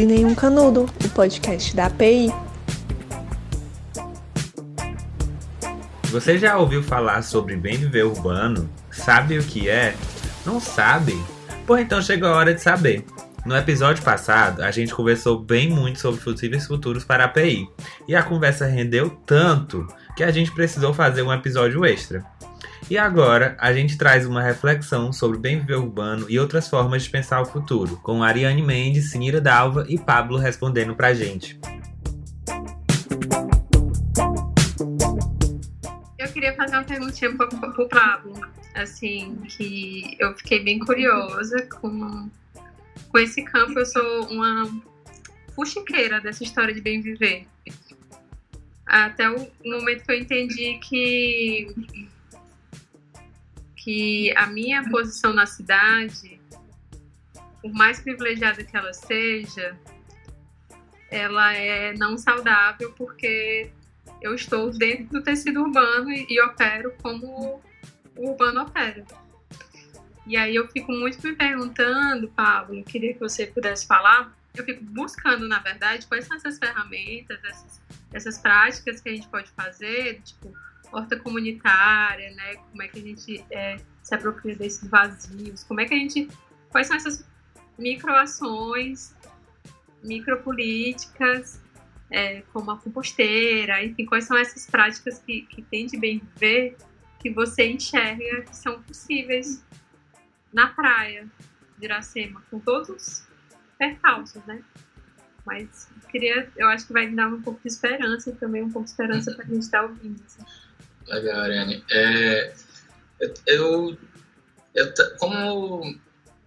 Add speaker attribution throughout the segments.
Speaker 1: Tudo e Nenhum Canudo, o podcast da API.
Speaker 2: Você já ouviu falar sobre bem viver urbano? Sabe o que é? Não sabe? Pô, então chegou a hora de saber. No episódio passado, a gente conversou bem muito sobre possíveis futuros para a API. E a conversa rendeu tanto que a gente precisou fazer um episódio extra. E agora a gente traz uma reflexão sobre bem viver urbano e outras formas de pensar o futuro, com Ariane Mendes, Sinira Dalva e Pablo respondendo pra gente.
Speaker 3: Eu queria fazer uma perguntinha pro, pro Pablo, assim, que eu fiquei bem curiosa com, com esse campo. Eu sou uma fuxiqueira dessa história de bem viver. Até o momento que eu entendi que que a minha posição na cidade, por mais privilegiada que ela seja, ela é não saudável porque eu estou dentro do tecido urbano e, e opero como o urbano opera. E aí eu fico muito me perguntando, Pablo, queria que você pudesse falar, eu fico buscando, na verdade, quais são essas ferramentas, essas, essas práticas que a gente pode fazer, tipo, horta comunitária, né? Como é que a gente é, se apropria desses vazios? Como é que a gente. Quais são essas microações, micropolíticas, é, como a composteira, enfim, quais são essas práticas que, que tem de bem viver que você enxerga que são possíveis na praia de Iracema, com todos os percalços, né? Mas queria, eu acho que vai dar um pouco de esperança e também um pouco de esperança para a gente estar ouvindo. Assim.
Speaker 4: Legal, Ariane. É, eu, eu, como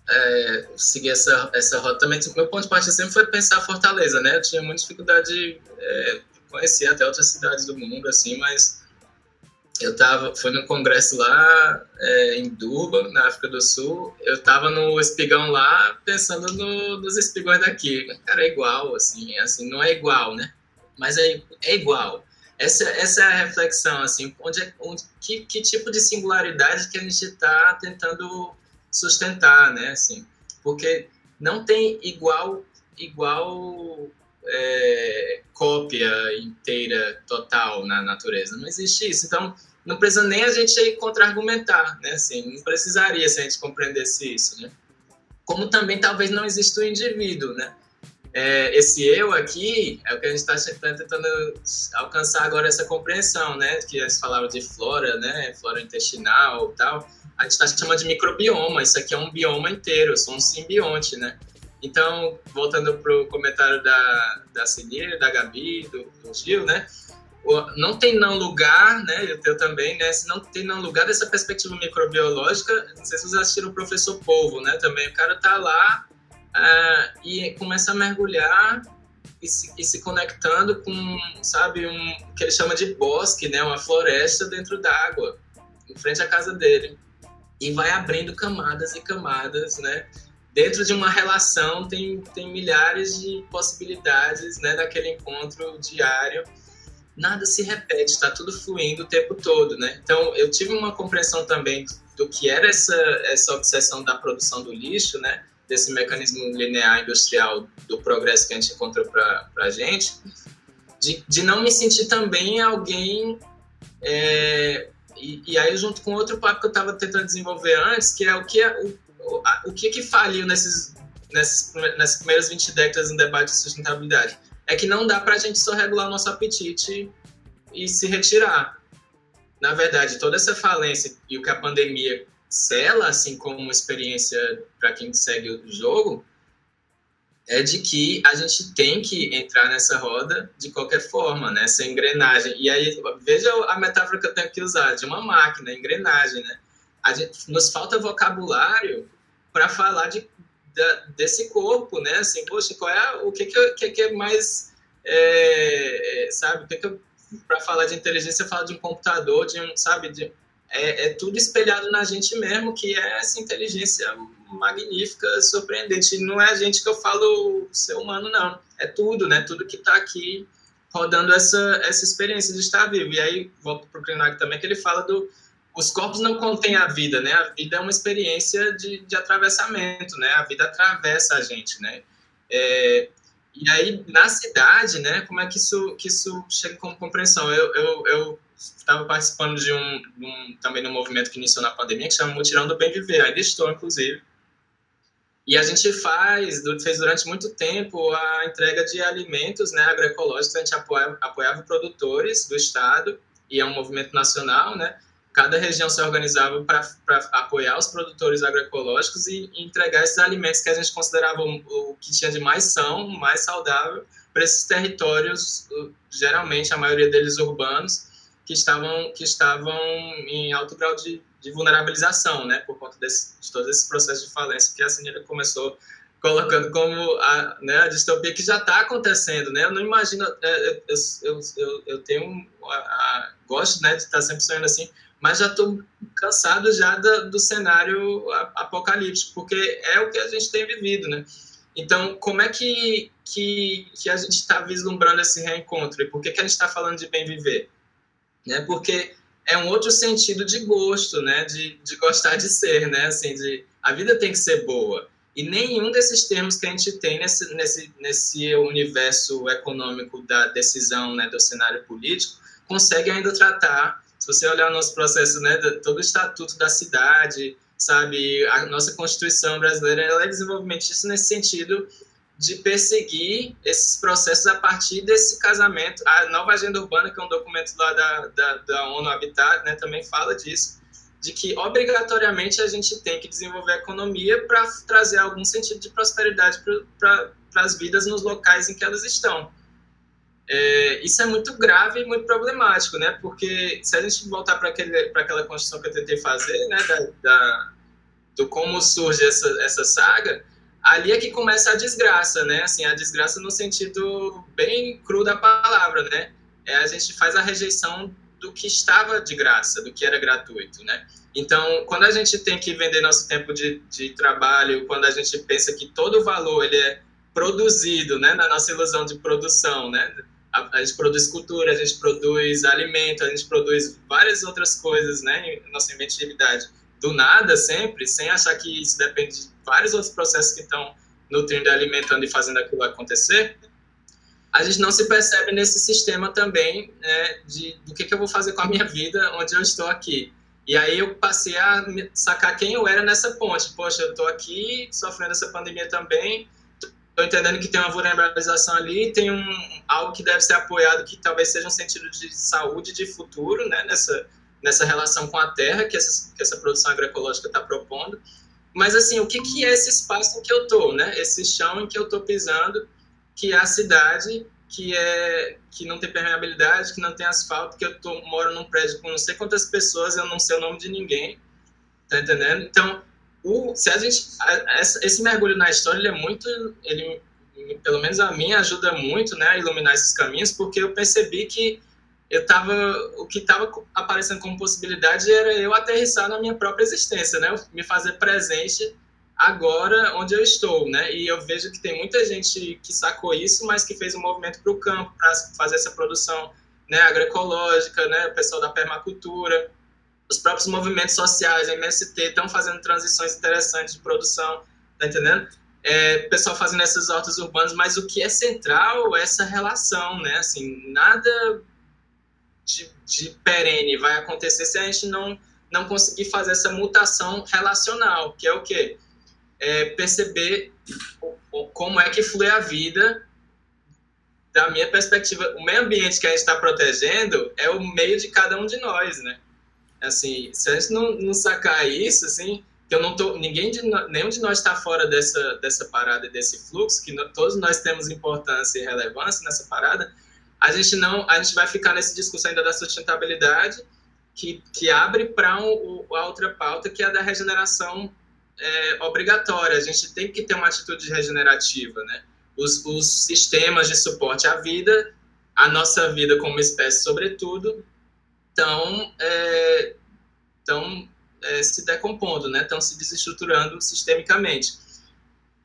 Speaker 4: é, seguir essa, essa rota também, meu ponto de partida sempre foi pensar Fortaleza, né? Eu tinha muita dificuldade de é, conhecer até outras cidades do mundo, assim, mas eu tava, fui no congresso lá é, em Durban, na África do Sul, eu tava no espigão lá pensando no, nos espigões daqui. Cara, é igual, assim, assim, não é igual, né? Mas é, é igual essa, essa é a reflexão, assim, onde, é, onde que, que tipo de singularidade que a gente está tentando sustentar, né, assim, porque não tem igual, igual é, cópia inteira, total na natureza, não existe isso, então não precisa nem a gente contra-argumentar, né, assim, não precisaria se a gente compreendesse isso, né, como também talvez não exista o indivíduo, né, é, esse eu aqui é o que a gente está tá tentando alcançar agora essa compreensão, né? Que eles falaram de flora, né? Flora intestinal tal. A gente está chamando de microbioma. Isso aqui é um bioma inteiro, eu sou um simbionte, né? Então, voltando para o comentário da, da Celia, da Gabi, do, do Gil, né? não tem não lugar, né? Eu, eu também, né? Se não tem não lugar dessa perspectiva microbiológica, não sei se vocês assistiram o Professor Polvo, né? Também o cara tá lá uh, e começa a mergulhar e se, e se, conectando com, sabe, um que ele chama de bosque, né, uma floresta dentro d'água, em frente à casa dele. E vai abrindo camadas e camadas, né? Dentro de uma relação tem, tem milhares de possibilidades, né, daquele encontro diário. Nada se repete, está tudo fluindo o tempo todo, né? Então, eu tive uma compreensão também do que era essa, essa obsessão da produção do lixo, né? Desse mecanismo linear industrial do progresso que a gente encontrou para a gente, de, de não me sentir também alguém. É, e, e, aí, junto com outro papo que eu estava tentando desenvolver antes, que é o que, é, o, o, que, que faliu nesses, nesses, nessas primeiras 20 décadas no debate de sustentabilidade. É que não dá para a gente só regular o nosso apetite e se retirar. Na verdade, toda essa falência e o que a pandemia sela, assim como experiência para quem segue o jogo, é de que a gente tem que entrar nessa roda de qualquer forma, nessa né? engrenagem. E aí, veja a metáfora que eu tenho que usar, de uma máquina, engrenagem, né? A gente, nos falta vocabulário para falar de, de, desse corpo, né? Assim, poxa, qual é, o que, que, que, que é mais, é, sabe, o que, que para falar de inteligência, fala de um computador, de um, sabe, de, é, é, tudo espelhado na gente mesmo, que é essa inteligência magnífica, surpreendente. Não é a gente que eu falo ser humano, não. É tudo, né? Tudo que está aqui rodando essa, essa experiência de estar vivo. E aí, volto para o Krenak também, que ele fala do... Os corpos não contêm a vida, né? A vida é uma experiência de, de atravessamento, né? A vida atravessa a gente, né? É, e aí, na cidade, né, como é que isso, que isso chega como compreensão? Eu, eu, eu estava participando de um, um, também de um movimento que iniciou na pandemia, que chama Mutirão do Bem Viver, ainda estou, inclusive. E a gente faz, fez durante muito tempo a entrega de alimentos né, agroecológicos, a gente apoiava, apoiava produtores do estado, e é um movimento nacional, né? Cada região se organizava para apoiar os produtores agroecológicos e entregar esses alimentos que a gente considerava o, o que tinha de mais são, mais saudável, para esses territórios, geralmente a maioria deles urbanos, que estavam, que estavam em alto grau de, de vulnerabilização, né, por conta desse, de todos esses processos de falência que a Sinira começou colocando como a, né, a distopia que já está acontecendo, né? Eu não imagino, é, eu, eu, eu, eu tenho, a, a, gosto, né, de estar sempre sonhando assim, mas já estou cansado já do, do cenário apocalíptico, porque é o que a gente tem vivido, né? Então, como é que, que, que a gente está vislumbrando esse reencontro? E por que, que a gente está falando de bem viver? Né? Porque é um outro sentido de gosto, né? De, de gostar de ser, né? Assim, de a vida tem que ser boa. E nenhum desses termos que a gente tem nesse, nesse, nesse universo econômico da decisão, né, do cenário político, consegue ainda tratar. Se você olhar o nosso processo, né, todo o estatuto da cidade, sabe, a nossa Constituição brasileira, ela é desenvolvimento isso nesse sentido de perseguir esses processos a partir desse casamento. A nova agenda urbana, que é um documento lá da, da, da ONU Habitat, né, também fala disso, de que obrigatoriamente a gente tem que desenvolver a economia para trazer algum sentido de prosperidade para as vidas nos locais em que elas estão. É, isso é muito grave e muito problemático, né? Porque se a gente voltar para aquela construção que eu tentei fazer, né, da, da, do como surge essa, essa saga, ali é que começa a desgraça, né? Assim, a desgraça no sentido bem cru da palavra, né? É, a gente faz a rejeição do que estava de graça, do que era gratuito, né? Então, quando a gente tem que vender nosso tempo de, de trabalho, quando a gente pensa que todo o valor ele é produzido, né, na nossa ilusão de produção, né? A, a gente produz cultura, a gente produz alimento, a gente produz várias outras coisas, né, nossa inventividade do nada sempre, sem achar que isso depende de vários outros processos que estão nutrindo, alimentando e fazendo aquilo acontecer, a gente não se percebe nesse sistema também né, de do que, que eu vou fazer com a minha vida onde eu estou aqui. E aí eu passei a sacar quem eu era nessa ponte. Poxa, eu estou aqui sofrendo essa pandemia também, estou entendendo que tem uma vulnerabilização ali, tem um, algo que deve ser apoiado, que talvez seja um sentido de saúde, de futuro, né, nessa, nessa relação com a terra que essa, que essa produção agroecológica está propondo. Mas, assim, o que, que é esse espaço em que eu estou, né? Esse chão em que eu estou pisando, que é a cidade, que é que não tem permeabilidade, que não tem asfalto, que eu tô, moro num prédio com não sei quantas pessoas, eu não sei o nome de ninguém, tá entendendo? Então, o, se a gente, a, esse mergulho na história, ele é muito, ele, pelo menos a mim, ajuda muito, né, a iluminar esses caminhos, porque eu percebi que eu tava, o que estava aparecendo como possibilidade era eu aterrissar na minha própria existência, né? Me fazer presente agora onde eu estou, né? E eu vejo que tem muita gente que sacou isso, mas que fez um movimento para o campo para fazer essa produção, né, agroecológica, né? O pessoal da permacultura, os próprios movimentos sociais, MST, estão fazendo transições interessantes de produção, tá entendendo? É, pessoal fazendo essas hortas urbanas, mas o que é central é essa relação, né? Assim, nada de, de perene vai acontecer se a gente não, não conseguir fazer essa mutação relacional, que é o quê? É perceber como é que flui a vida da minha perspectiva. O meio ambiente que a gente está protegendo é o meio de cada um de nós, né? Assim, se a gente não, não sacar isso, assim, que eu não tô, ninguém de, nenhum de nós está fora dessa, dessa parada, desse fluxo, que no, todos nós temos importância e relevância nessa parada, a gente não, a gente vai ficar nesse discurso ainda da sustentabilidade, que, que abre para um, a outra pauta, que é a da regeneração é, obrigatória. A gente tem que ter uma atitude regenerativa, né? Os, os sistemas de suporte à vida, a nossa vida como espécie, sobretudo, estão é, tão, é, se decompondo, né? Estão se desestruturando sistemicamente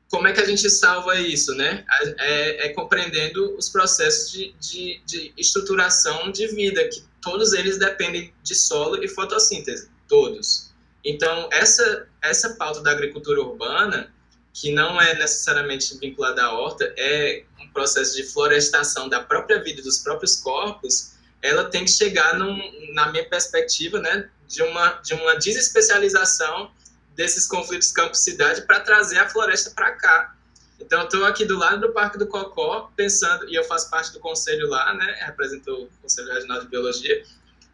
Speaker 4: como é que a gente salva isso, né? É, é compreendendo os processos de, de, de, estruturação de vida, que todos eles dependem de solo e fotossíntese, todos. Então, essa, essa pauta da agricultura urbana, que não é necessariamente vinculada à horta, é um processo de florestação da própria vida dos próprios corpos, ela tem que chegar, num, na minha perspectiva, né, de uma, de uma desespecialização desses conflitos campo-cidade para trazer a floresta para cá. Então, estou aqui do lado do Parque do Cocó, pensando, e eu faço parte do conselho lá, né, represento o Conselho Regional de Biologia,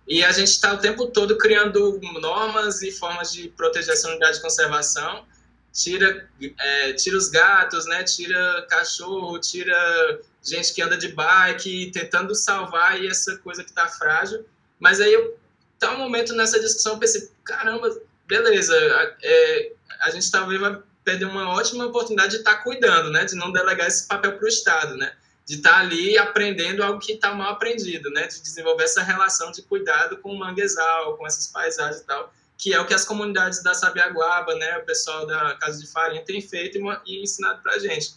Speaker 4: e a gente está o tempo todo criando normas e formas de proteger essa unidade de conservação, tira, é, tira os gatos, né? Tira cachorro, tira gente que anda de bike, tentando salvar essa coisa que está frágil. Mas aí eu tá um momento nessa discussão, eu pensei, caramba, beleza, é, a gente talvez vai perder uma ótima oportunidade de estar tá cuidando, né? De não delegar esse papel para o Estado, né? De estar tá ali aprendendo algo que está mal aprendido, né? De desenvolver essa relação de cuidado com o manguezal, com essas paisagens e tal que é o que as comunidades da Sabiaguaba, né, o pessoal da Casa de Farinha tem feito e, ensinado para a gente.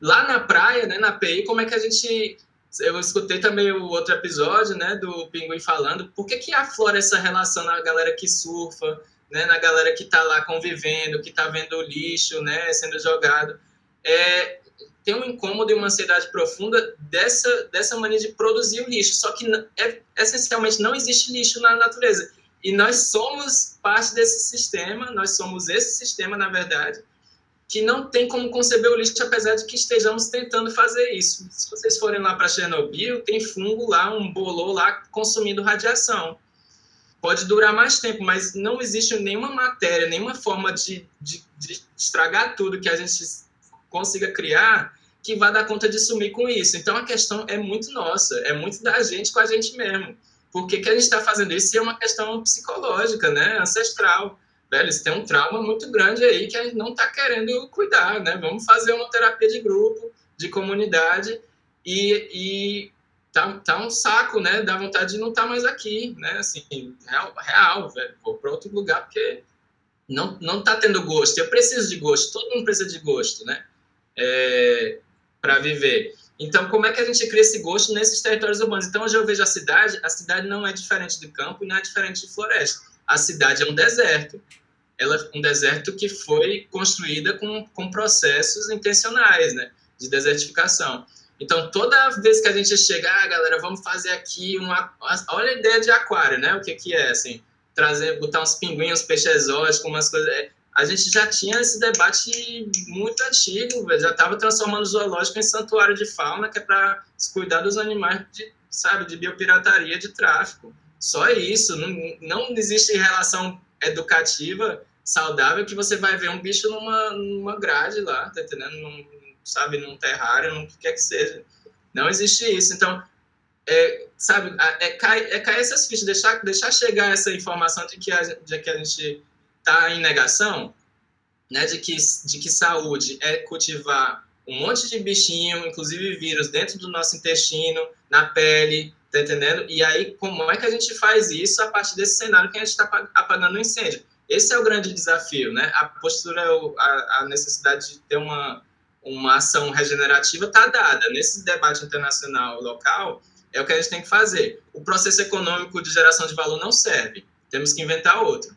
Speaker 4: Lá na praia, né, na PI, como é que a gente... Eu escutei também o outro episódio, né, do Pinguim falando, por que que aflora essa relação na galera que surfa, né, na galera que está lá convivendo, que está vendo o lixo, né, sendo jogado. É, tem um incômodo e uma ansiedade profunda dessa, dessa mania de produzir o lixo, só que é, essencialmente não existe lixo na natureza e nós somos parte desse sistema, nós somos esse sistema, na verdade, que não tem como conceber o lixo, apesar de que estejamos tentando fazer isso. Se vocês forem lá para Chernobyl, tem fungo lá, um bolô lá consumindo radiação. Pode durar mais tempo, mas não existe nenhuma matéria, nenhuma forma de, de, de estragar tudo que a gente consiga criar que vá dar conta de sumir com isso. Então a questão é muito nossa, é muito da gente com a gente mesmo. Por que, a gente está fazendo isso? É uma questão psicológica, né? Ancestral. Velho, você tem um trauma muito grande aí que a gente não está querendo cuidar, né? Vamos fazer uma terapia de grupo, de comunidade e, e tá, tá um saco, né? Dá vontade de não estar tá mais aqui, né? Assim, real, real velho. Vou para outro lugar porque não, não tá tendo gosto. Eu preciso de gosto, todo mundo precisa de gosto, né? É, para viver. Então, como é que a gente cria esse gosto nesses territórios urbanos? Então, hoje eu vejo a cidade, a cidade não é diferente do campo e não é diferente de floresta. A cidade é um deserto. Ela é um deserto que foi construída com, com processos intencionais, né, de desertificação. Então, toda vez que a gente chega, ah, galera, vamos fazer aqui uma... Olha a ideia de aquário, né? O que que é, assim? Trazer, botar uns pinguins, peixes exóticos, umas coisas... É, a gente já tinha esse debate muito antigo, já estava transformando o zoológico em santuário de fauna, que é para cuidar dos animais, de, sabe, de biopirataria, de tráfico. Só isso, não, não existe relação educativa saudável que você vai ver um bicho numa, numa grade lá, tá entendendo? Num, sabe, num terrário, num que quer que seja. Não existe isso. Então, é, sabe, é, é, é cair essas fichas, deixar, deixar chegar essa informação de que a, de que a gente está em negação, né, de que, de que saúde é cultivar um monte de bichinho, inclusive vírus, dentro do nosso intestino, na pele, tá entendendo? E aí, como é que a gente faz isso a partir desse cenário que a gente está apagando o incêndio? Esse é o grande desafio, né? A postura, a, a necessidade de ter uma, uma ação regenerativa está dada. Nesse debate internacional local, é o que a gente tem que fazer. O processo econômico de geração de valor não serve. Temos que inventar outro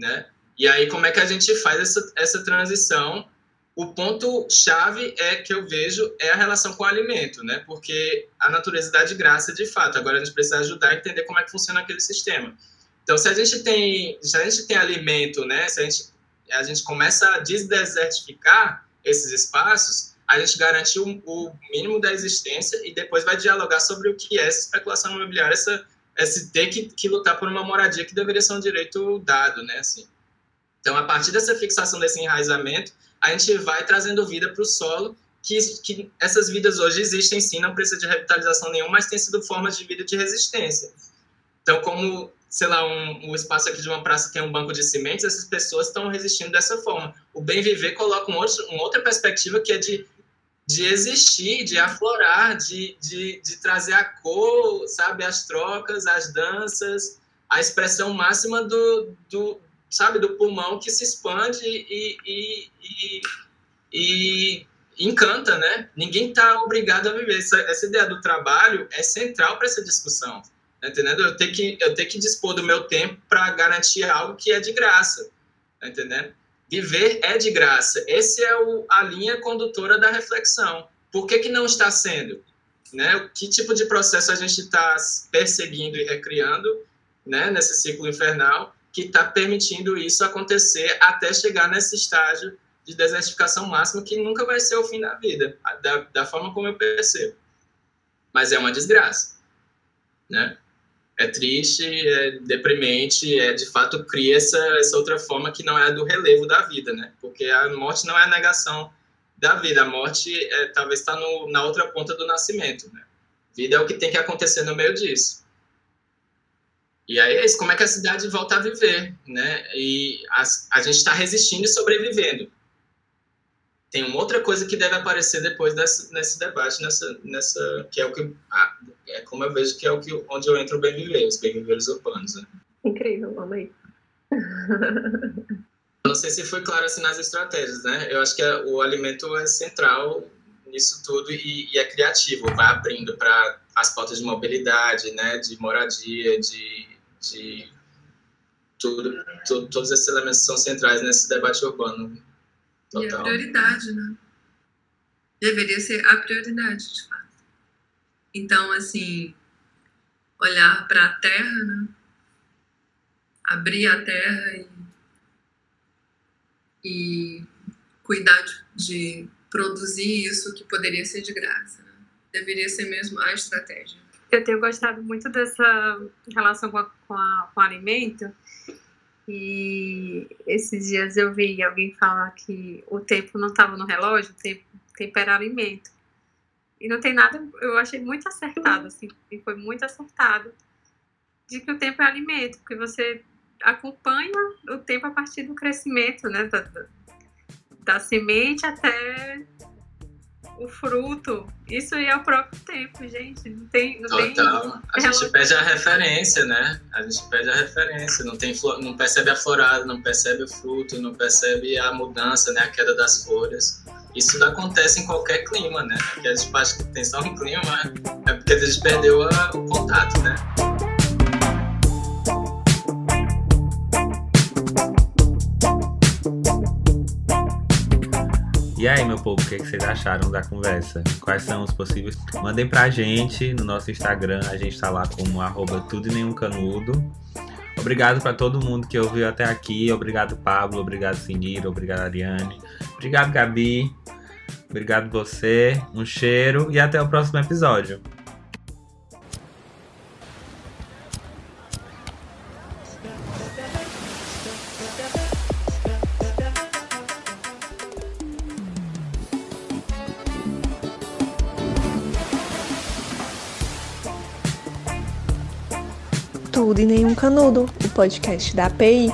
Speaker 4: né? E aí, como é que a gente faz essa, essa transição? O ponto-chave é que eu vejo é a relação com o alimento, né? Porque a natureza dá de graça de fato. Agora a gente precisa ajudar a entender como é que funciona aquele sistema. Então, se a gente tem, se a gente tem alimento, né? Se a gente, a gente começa a desdesertificar esses espaços, a gente garante o, o mínimo da existência e depois vai dialogar sobre o que é essa especulação imobiliária, essa é se ter que, que lutar por uma moradia que deveria ser um direito dado, né? Assim. Então, a partir dessa fixação desse enraizamento, a gente vai trazendo vida para o solo, que, que essas vidas hoje existem sim, não precisa de revitalização nenhuma, mas tem sido formas de vida de resistência. Então, como, sei lá, um, um espaço aqui de uma praça tem um banco de cimentos, essas pessoas estão resistindo dessa forma. O bem viver coloca um outro, uma outra perspectiva que é de de existir, de aflorar, de, de, de trazer a cor, sabe, as trocas, as danças, a expressão máxima do, do sabe, do pulmão que se expande e, e, e, e encanta, né? Ninguém está obrigado a viver. Essa, essa ideia do trabalho é central para essa discussão, entendendo? Eu tenho que, eu tenho que dispor do meu tempo para garantir algo que é de graça, tá entendendo? Viver é de graça. Essa é o, a linha condutora da reflexão. Por que, que não está sendo? Né? Que tipo de processo a gente está perseguindo e recriando né, nesse ciclo infernal que está permitindo isso acontecer até chegar nesse estágio de desertificação máxima que nunca vai ser o fim da vida, da, da forma como eu percebo. Mas é uma desgraça, né? É triste, é deprimente, é de fato cria essa, essa outra forma que não é a do relevo da vida, né? Porque a morte não é a negação da vida, a morte é, talvez está na outra ponta do nascimento, né? Vida é o que tem que acontecer no meio disso. E aí é isso, como é que a cidade volta a viver, né? E a, a gente está resistindo e sobrevivendo. Tem uma outra coisa que deve aparecer depois nesse debate, nessa, nessa, que é o que, ah, é como eu vejo que é o que, onde eu entro o bem viver, os bem viveres urbanos. Né?
Speaker 3: Incrível, amei.
Speaker 4: Não sei se foi claro assim nas estratégias, né? Eu acho que o alimento é central nisso tudo e, e é criativo, vai abrindo para as pautas de mobilidade, né, de moradia, de de tudo, tudo, todos esses elementos são centrais nesse debate urbano. Total.
Speaker 5: E a prioridade, né? Deveria ser a prioridade, de fato. Então, assim, olhar para a terra, né? abrir a terra e, e cuidar de, de, produzir isso que poderia ser de graça. Né? Deveria ser mesmo a estratégia.
Speaker 3: Eu tenho gostado muito dessa relação com, a, com, a, com o alimento. E esses dias eu vi alguém falar que o tempo não estava no relógio, o tempo, tempo era alimento. E não tem nada, eu achei muito acertado, assim, e foi muito acertado, de que o tempo é alimento, porque você acompanha o tempo a partir do crescimento, né, da, da semente até o fruto. Isso aí é o próprio tempo, gente. Não tem. Não
Speaker 4: Total. Tem a gente pede a referência, né? A gente pede a referência. Não, tem, não percebe a florada, não percebe o fruto, não percebe a mudança, né? A queda das folhas. Isso não acontece em qualquer clima, né? Porque a gente acha que tem só clima, é porque a gente perdeu a, o contato, né?
Speaker 2: E aí, meu povo, o que, vocês acharam da conversa? Quais são os possíveis? Mandem pra gente no nosso Instagram, a gente tá lá como arroba tudo e nenhum canudo. Obrigado para todo mundo que ouviu até aqui. Obrigado, Pablo. Obrigado, Sinira. Obrigado, Ariane. Obrigado, Gabi. Obrigado você. Um cheiro e até o próximo episódio.
Speaker 1: Tudo e Nenhum Canudo, o podcast da API.